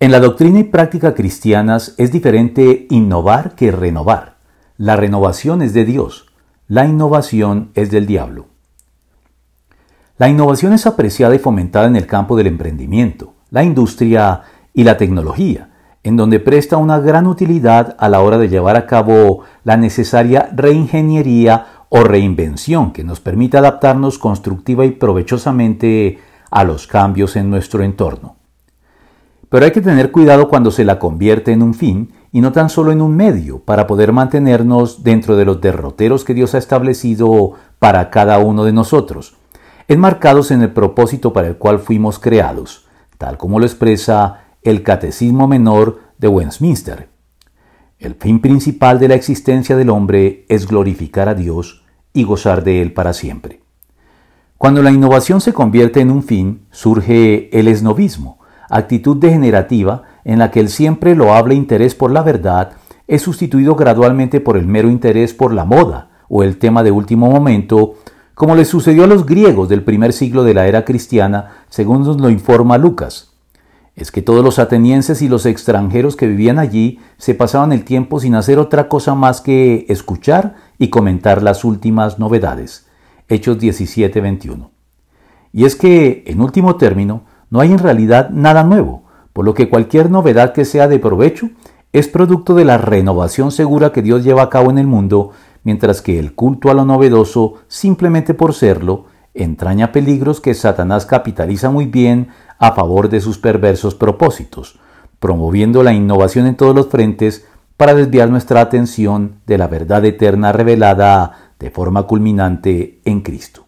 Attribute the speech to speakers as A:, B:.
A: En la doctrina y práctica cristianas es diferente innovar que renovar. La renovación es de Dios, la innovación es del diablo. La innovación es apreciada y fomentada en el campo del emprendimiento, la industria y la tecnología, en donde presta una gran utilidad a la hora de llevar a cabo la necesaria reingeniería o reinvención que nos permita adaptarnos constructiva y provechosamente a los cambios en nuestro entorno. Pero hay que tener cuidado cuando se la convierte en un fin y no tan solo en un medio para poder mantenernos dentro de los derroteros que Dios ha establecido para cada uno de nosotros, enmarcados en el propósito para el cual fuimos creados, tal como lo expresa el Catecismo Menor de Westminster. El fin principal de la existencia del hombre es glorificar a Dios y gozar de Él para siempre. Cuando la innovación se convierte en un fin, surge el esnovismo, actitud degenerativa en la que el siempre loable interés por la verdad es sustituido gradualmente por el mero interés por la moda o el tema de último momento, como le sucedió a los griegos del primer siglo de la era cristiana, según nos lo informa Lucas. Es que todos los atenienses y los extranjeros que vivían allí se pasaban el tiempo sin hacer otra cosa más que escuchar y comentar las últimas novedades. Hechos 17:21. Y es que, en último término, no hay en realidad nada nuevo, por lo que cualquier novedad que sea de provecho es producto de la renovación segura que Dios lleva a cabo en el mundo, mientras que el culto a lo novedoso, simplemente por serlo, entraña peligros que Satanás capitaliza muy bien a favor de sus perversos propósitos, promoviendo la innovación en todos los frentes para desviar nuestra atención de la verdad eterna revelada de forma culminante en Cristo.